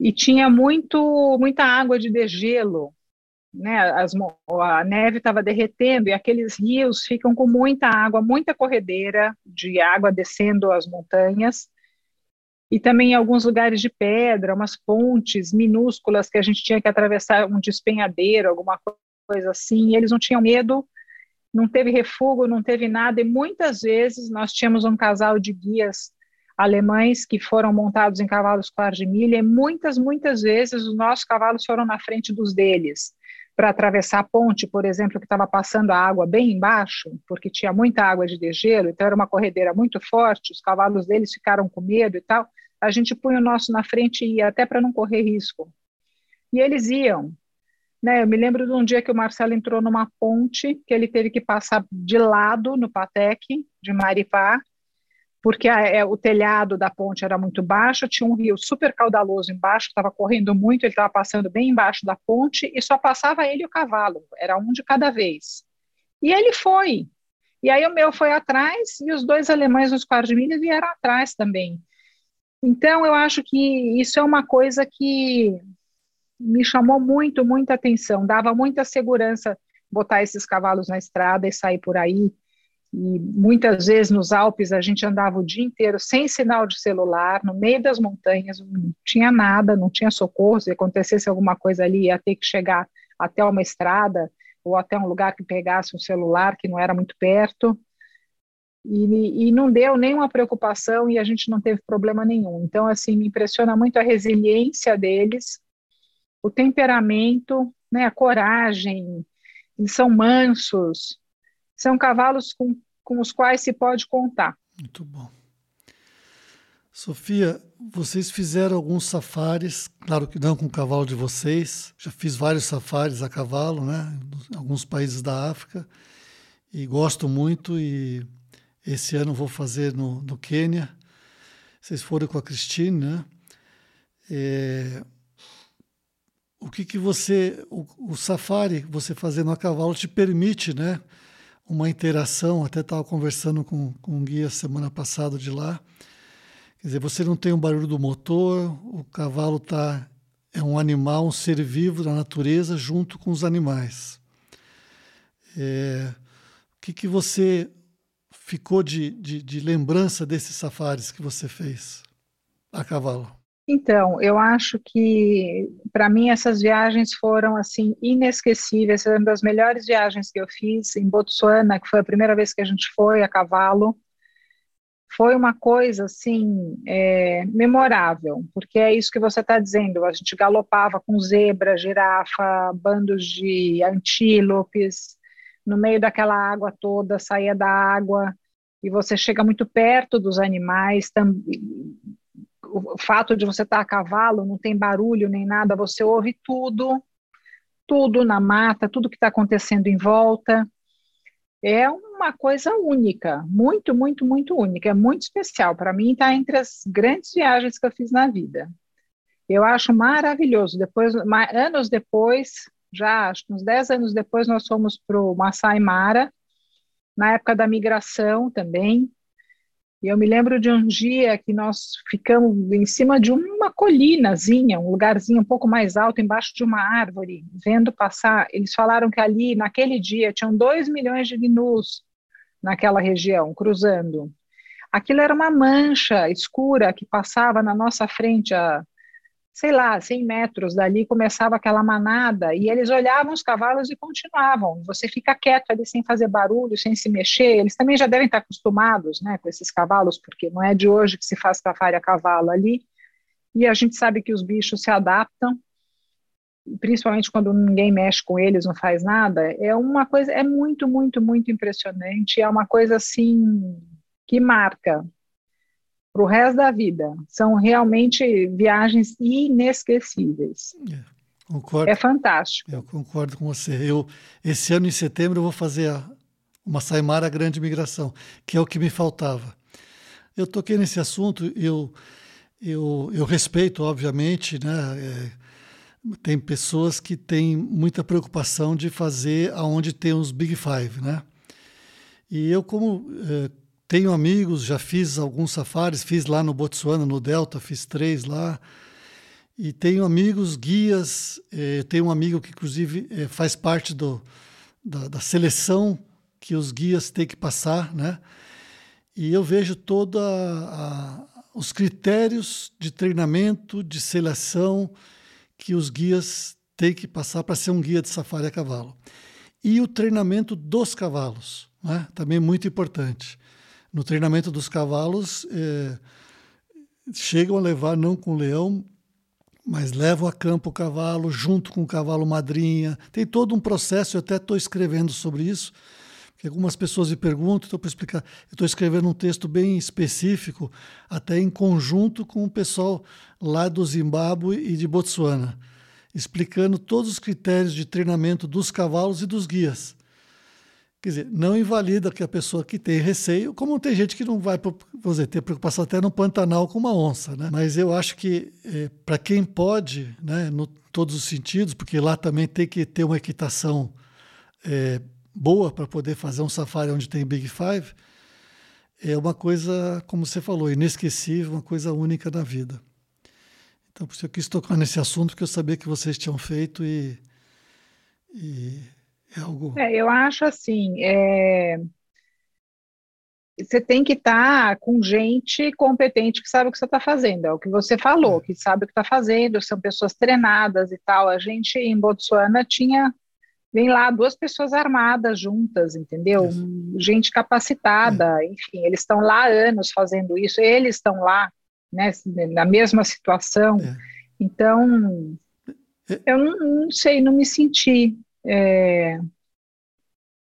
e tinha muito muita água de degelo, né? As, a neve estava derretendo e aqueles rios ficam com muita água, muita corredeira de água descendo as montanhas e também alguns lugares de pedra, umas pontes minúsculas que a gente tinha que atravessar um despenhadeiro, alguma coisa assim. Eles não tinham medo, não teve refúgio, não teve nada. E muitas vezes nós tínhamos um casal de guias alemães que foram montados em cavalos par de milha, e muitas, muitas vezes os nossos cavalos foram na frente dos deles, para atravessar a ponte, por exemplo, que estava passando a água bem embaixo, porque tinha muita água de degelo, então era uma corredeira muito forte, os cavalos deles ficaram com medo e tal, a gente punha o nosso na frente e ia, até para não correr risco. E eles iam. Né, eu me lembro de um dia que o Marcelo entrou numa ponte, que ele teve que passar de lado no Patec, de Maripá, porque a, é, o telhado da ponte era muito baixo, tinha um rio super caudaloso embaixo, estava correndo muito, ele estava passando bem embaixo da ponte e só passava ele e o cavalo, era um de cada vez. E ele foi. E aí o meu foi atrás e os dois alemães nos quartos de milha vieram atrás também. Então eu acho que isso é uma coisa que me chamou muito, muita atenção, dava muita segurança botar esses cavalos na estrada e sair por aí e muitas vezes nos Alpes a gente andava o dia inteiro sem sinal de celular, no meio das montanhas, não tinha nada, não tinha socorro. Se acontecesse alguma coisa ali, ia ter que chegar até uma estrada ou até um lugar que pegasse um celular que não era muito perto. E, e não deu nenhuma preocupação e a gente não teve problema nenhum. Então, assim, me impressiona muito a resiliência deles, o temperamento, né, a coragem. Eles são mansos, são cavalos com, com os quais se pode contar. Muito bom. Sofia, vocês fizeram alguns safaris, claro que não com o cavalo de vocês, já fiz vários safaris a cavalo, né, em alguns países da África, e gosto muito, e esse ano vou fazer no, no Quênia. Vocês foram com a Cristine, né? É, o que que você, o, o safari, você fazendo a cavalo, te permite, né? Uma interação, até estava conversando com, com um guia semana passada de lá. Quer dizer, você não tem o barulho do motor, o cavalo tá, é um animal, um ser vivo da natureza junto com os animais. É, o que, que você ficou de, de, de lembrança desses safaris que você fez a cavalo? Então, eu acho que para mim essas viagens foram assim inesquecíveis, uma das melhores viagens que eu fiz em Botsuana, que foi a primeira vez que a gente foi a cavalo. Foi uma coisa assim é, memorável, porque é isso que você está dizendo. A gente galopava com zebra, girafa, bandos de antílopes no meio daquela água toda, saía da água e você chega muito perto dos animais, o fato de você estar a cavalo, não tem barulho nem nada, você ouve tudo, tudo na mata, tudo que está acontecendo em volta. É uma coisa única, muito, muito, muito única, é muito especial. Para mim, está entre as grandes viagens que eu fiz na vida. Eu acho maravilhoso. Depois, anos depois, já acho que uns 10 anos depois, nós fomos para o Masai Mara, na época da migração também. E eu me lembro de um dia que nós ficamos em cima de uma colinazinha, um lugarzinho um pouco mais alto, embaixo de uma árvore, vendo passar. Eles falaram que ali, naquele dia, tinham dois milhões de gnus naquela região, cruzando. Aquilo era uma mancha escura que passava na nossa frente a sei lá, 100 metros dali começava aquela manada e eles olhavam os cavalos e continuavam. Você fica quieto ali sem fazer barulho, sem se mexer. Eles também já devem estar acostumados, né, com esses cavalos, porque não é de hoje que se faz safari a cavalo ali. E a gente sabe que os bichos se adaptam, principalmente quando ninguém mexe com eles, não faz nada. É uma coisa, é muito, muito, muito impressionante. É uma coisa assim que marca para o resto da vida. São realmente viagens inesquecíveis. É, concordo. É fantástico. Eu concordo com você. Eu, esse ano, em setembro, eu vou fazer a, uma Saimara Grande Migração, que é o que me faltava. Eu toquei nesse assunto, eu, eu, eu respeito, obviamente, né? É, tem pessoas que têm muita preocupação de fazer aonde tem os Big Five, né? E eu, como é, tenho amigos, já fiz alguns safaris, fiz lá no Botsuana, no Delta, fiz três lá. E tenho amigos, guias, é, tenho um amigo que, inclusive, é, faz parte do, da, da, seleção que os guias têm que passar, né? E eu vejo todos os critérios de treinamento, de seleção que os guias têm que passar para ser um guia de safari a cavalo. E o treinamento dos cavalos, né? também muito importante no treinamento dos cavalos, é, chegam a levar, não com o leão, mas levam a campo o cavalo, junto com o cavalo madrinha. Tem todo um processo, eu até estou escrevendo sobre isso, porque algumas pessoas me perguntam, então para explicar, estou escrevendo um texto bem específico, até em conjunto com o pessoal lá do Zimbábue e de Botsuana, explicando todos os critérios de treinamento dos cavalos e dos guias. Quer dizer, não invalida que a pessoa que tem receio, como tem gente que não vai dizer, ter preocupação até no Pantanal com uma onça, né? Mas eu acho que é, para quem pode, né, no todos os sentidos, porque lá também tem que ter uma equitação é, boa para poder fazer um safari onde tem Big Five, é uma coisa, como você falou, inesquecível, uma coisa única na vida. Então, por isso eu quis tocar nesse assunto, porque eu sabia que vocês tinham feito e, e é algo. É, eu acho assim. É... Você tem que estar tá com gente competente que sabe o que você está fazendo, é o que você falou, é. que sabe o que está fazendo, são pessoas treinadas e tal. A gente em Botsuana tinha, vem lá, duas pessoas armadas juntas, entendeu? Isso. Gente capacitada, é. enfim, eles estão lá há anos fazendo isso, eles estão lá, né, na mesma situação. É. Então, é. eu não, não sei, não me senti é,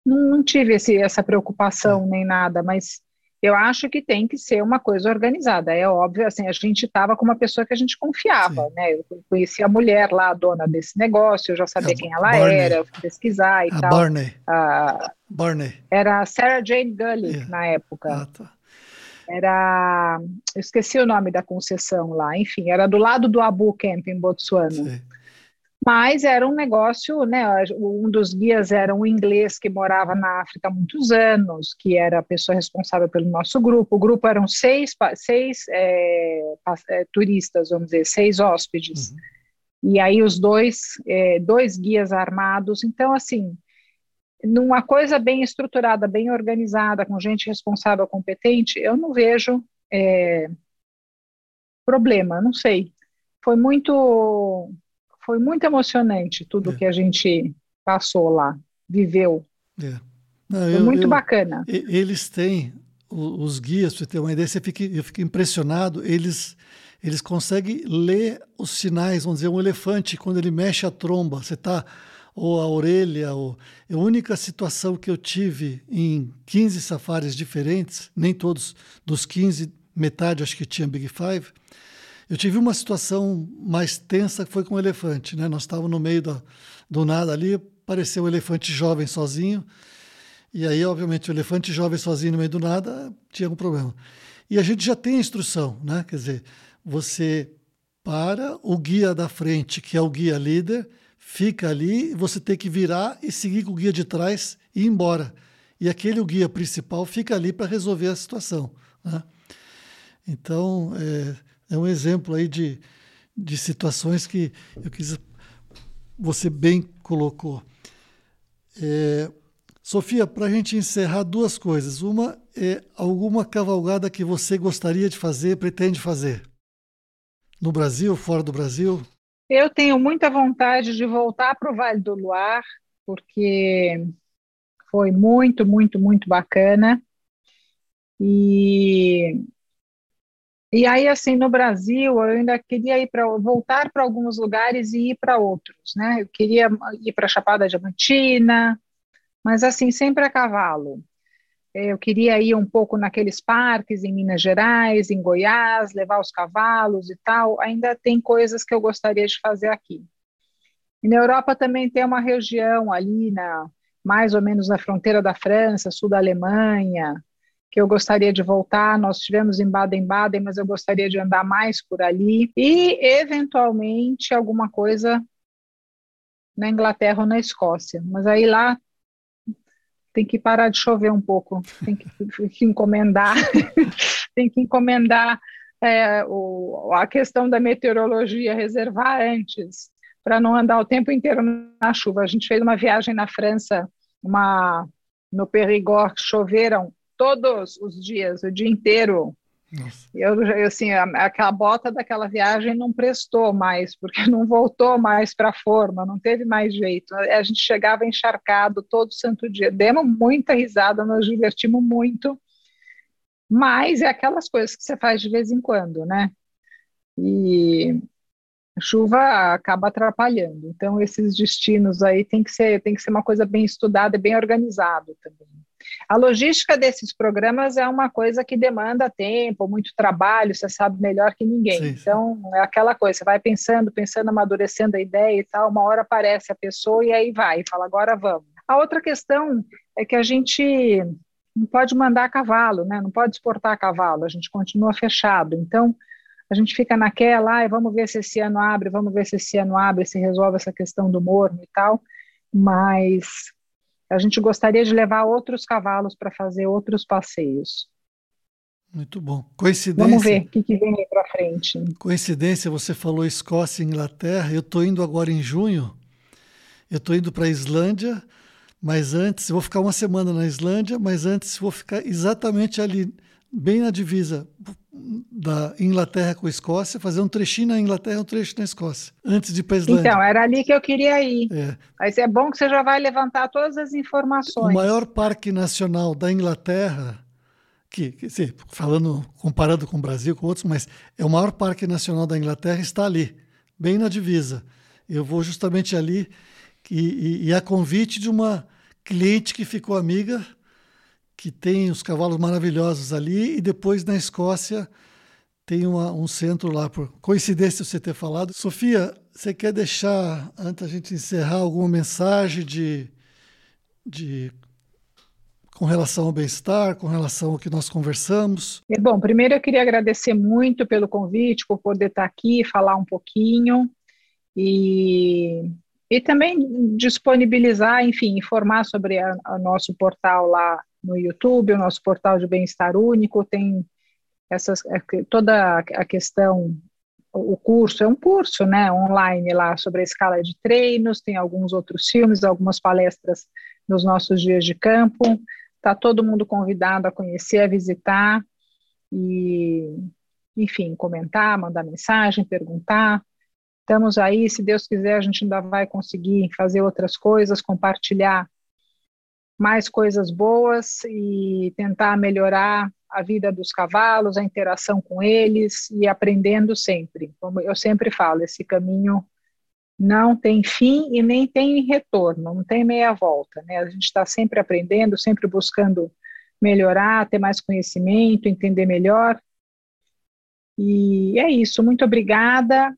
não, não, tive esse, essa preocupação nem nada, mas eu acho que tem que ser uma coisa organizada. É óbvio, assim, a gente estava com uma pessoa que a gente confiava, Sim. né? Eu conheci a mulher lá, a dona desse negócio, eu já sabia é, quem ela Barney. era, eu fui pesquisar e a tal. Barney. A, Barney. Era a Sarah Jane Gullick é. na época. Ah, tá. Era, eu esqueci o nome da concessão lá, enfim, era do lado do Abu Camp em Botsuana. Sim. Mas era um negócio, né? Um dos guias era um inglês que morava na África há muitos anos, que era a pessoa responsável pelo nosso grupo. O grupo eram seis, seis é, é, turistas, vamos dizer, seis hóspedes. Uhum. E aí os dois, é, dois guias armados. Então, assim, numa coisa bem estruturada, bem organizada, com gente responsável, competente, eu não vejo é, problema, não sei. Foi muito foi muito emocionante tudo é. que a gente passou lá, viveu. É. Não, foi eu, muito eu, bacana. Eles têm, os guias, para você ter uma ideia, você fica, eu fico impressionado, eles, eles conseguem ler os sinais, vamos dizer, um elefante, quando ele mexe a tromba, você está ou a orelha, ou... a única situação que eu tive em 15 safaris diferentes, nem todos dos 15, metade acho que tinha Big Five, eu tive uma situação mais tensa que foi com o elefante. Né? Nós estávamos no meio do, do nada ali, apareceu um elefante jovem sozinho. E aí, obviamente, o elefante jovem sozinho no meio do nada tinha algum problema. E a gente já tem a instrução, né? Quer dizer, você para, o guia da frente, que é o guia líder, fica ali, você tem que virar e seguir com o guia de trás e ir embora. E aquele o guia principal fica ali para resolver a situação. Né? Então, é, é um exemplo aí de, de situações que eu quis, você bem colocou. É, Sofia, para a gente encerrar, duas coisas. Uma é alguma cavalgada que você gostaria de fazer, pretende fazer? No Brasil, fora do Brasil? Eu tenho muita vontade de voltar para o Vale do Luar, porque foi muito, muito, muito bacana. E e aí, assim, no Brasil, eu ainda queria ir para voltar para alguns lugares e ir para outros, né? Eu queria ir para Chapada Diamantina, mas assim, sempre a cavalo. Eu queria ir um pouco naqueles parques em Minas Gerais, em Goiás, levar os cavalos e tal. Ainda tem coisas que eu gostaria de fazer aqui. E na Europa também tem uma região ali na mais ou menos na fronteira da França, sul da Alemanha, que eu gostaria de voltar. Nós estivemos em Baden-Baden, mas eu gostaria de andar mais por ali e eventualmente alguma coisa na Inglaterra ou na Escócia. Mas aí lá tem que parar de chover um pouco, tem que, que <laughs> encomendar, <laughs> tem que encomendar é, o, a questão da meteorologia, reservar antes, para não andar o tempo inteiro na chuva. A gente fez uma viagem na França, uma, no Périgord, choveram todos os dias, o dia inteiro, nossa. Eu, assim, aquela bota daquela viagem não prestou mais, porque <laughs> não voltou mais para a forma, não teve mais jeito. A gente chegava encharcado todo santo dia. Demos muita risada, nos divertimos muito, mas é aquelas coisas que você faz de vez em quando, né? E chuva acaba atrapalhando. Então, esses destinos aí tem que ser, tem que ser uma coisa bem estudada e bem organizado também. A logística desses programas é uma coisa que demanda tempo, muito trabalho, você sabe melhor que ninguém. Sim, sim. Então, é aquela coisa, você vai pensando, pensando, amadurecendo a ideia e tal, uma hora aparece a pessoa e aí vai, fala, agora vamos. A outra questão é que a gente não pode mandar cavalo, né? não pode exportar cavalo, a gente continua fechado. Então, a gente fica naquela, ah, vamos ver se esse ano abre, vamos ver se esse ano abre, se resolve essa questão do morno e tal, mas a gente gostaria de levar outros cavalos para fazer outros passeios. Muito bom. Coincidência. Vamos ver o que, que vem aí para frente. Coincidência, você falou Escócia e Inglaterra. Eu estou indo agora em junho. Eu estou indo para a Islândia, mas antes, vou ficar uma semana na Islândia, mas antes vou ficar exatamente ali, bem na divisa da Inglaterra com a Escócia, fazer um trechinho na Inglaterra, um trecho na Escócia, antes de ir para a Islândia. Então, era ali que eu queria ir. É. Mas é bom que você já vai levantar todas as informações. O maior parque nacional da Inglaterra, que, que sim, falando, comparado com o Brasil, com outros, mas é o maior parque nacional da Inglaterra, está ali, bem na divisa. Eu vou justamente ali, e, e, e a convite de uma cliente que ficou amiga que tem os cavalos maravilhosos ali, e depois na Escócia tem uma, um centro lá, por coincidência você ter falado. Sofia, você quer deixar, antes da gente encerrar, alguma mensagem de, de com relação ao bem-estar, com relação ao que nós conversamos? É bom, primeiro eu queria agradecer muito pelo convite, por poder estar aqui, falar um pouquinho e, e também disponibilizar, enfim, informar sobre o nosso portal lá no YouTube, o nosso portal de bem-estar único, tem essas, é toda a questão, o curso é um curso né, online lá sobre a escala de treinos, tem alguns outros filmes, algumas palestras nos nossos dias de campo, está todo mundo convidado a conhecer, a visitar e, enfim, comentar, mandar mensagem, perguntar. Estamos aí, se Deus quiser, a gente ainda vai conseguir fazer outras coisas, compartilhar mais coisas boas e tentar melhorar a vida dos cavalos, a interação com eles e aprendendo sempre. Como eu sempre falo, esse caminho não tem fim e nem tem retorno, não tem meia volta. Né? A gente está sempre aprendendo, sempre buscando melhorar, ter mais conhecimento, entender melhor. E é isso. Muito obrigada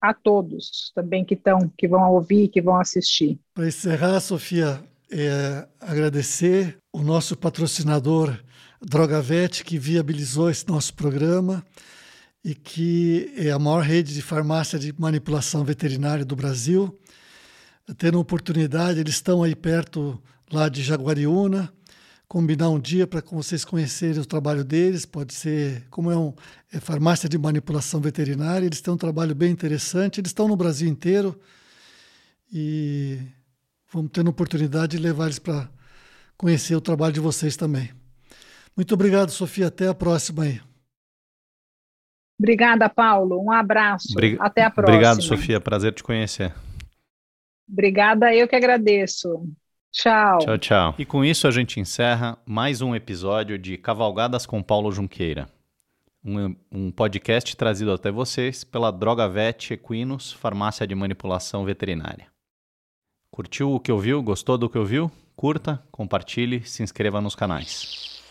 a todos também que estão, que vão ouvir, que vão assistir. Para encerrar, Sofia, é, agradecer o nosso patrocinador Drogavet, que viabilizou esse nosso programa e que é a maior rede de farmácia de manipulação veterinária do Brasil. Tendo oportunidade, eles estão aí perto lá de Jaguariúna, combinar um dia para vocês conhecerem o trabalho deles, pode ser, como é, um, é farmácia de manipulação veterinária, eles têm um trabalho bem interessante, eles estão no Brasil inteiro e vamos tendo oportunidade de levar eles para conhecer o trabalho de vocês também. Muito obrigado, Sofia. Até a próxima aí. Obrigada, Paulo. Um abraço. Brig... Até a próxima. Obrigado, Sofia. Prazer te conhecer. Obrigada, eu que agradeço. Tchau. Tchau, tchau. E com isso a gente encerra mais um episódio de Cavalgadas com Paulo Junqueira. Um, um podcast trazido até vocês pela Droga Vet Equinos, farmácia de manipulação veterinária. Curtiu o que ouviu? Gostou do que ouviu? Curta, compartilhe, se inscreva nos canais.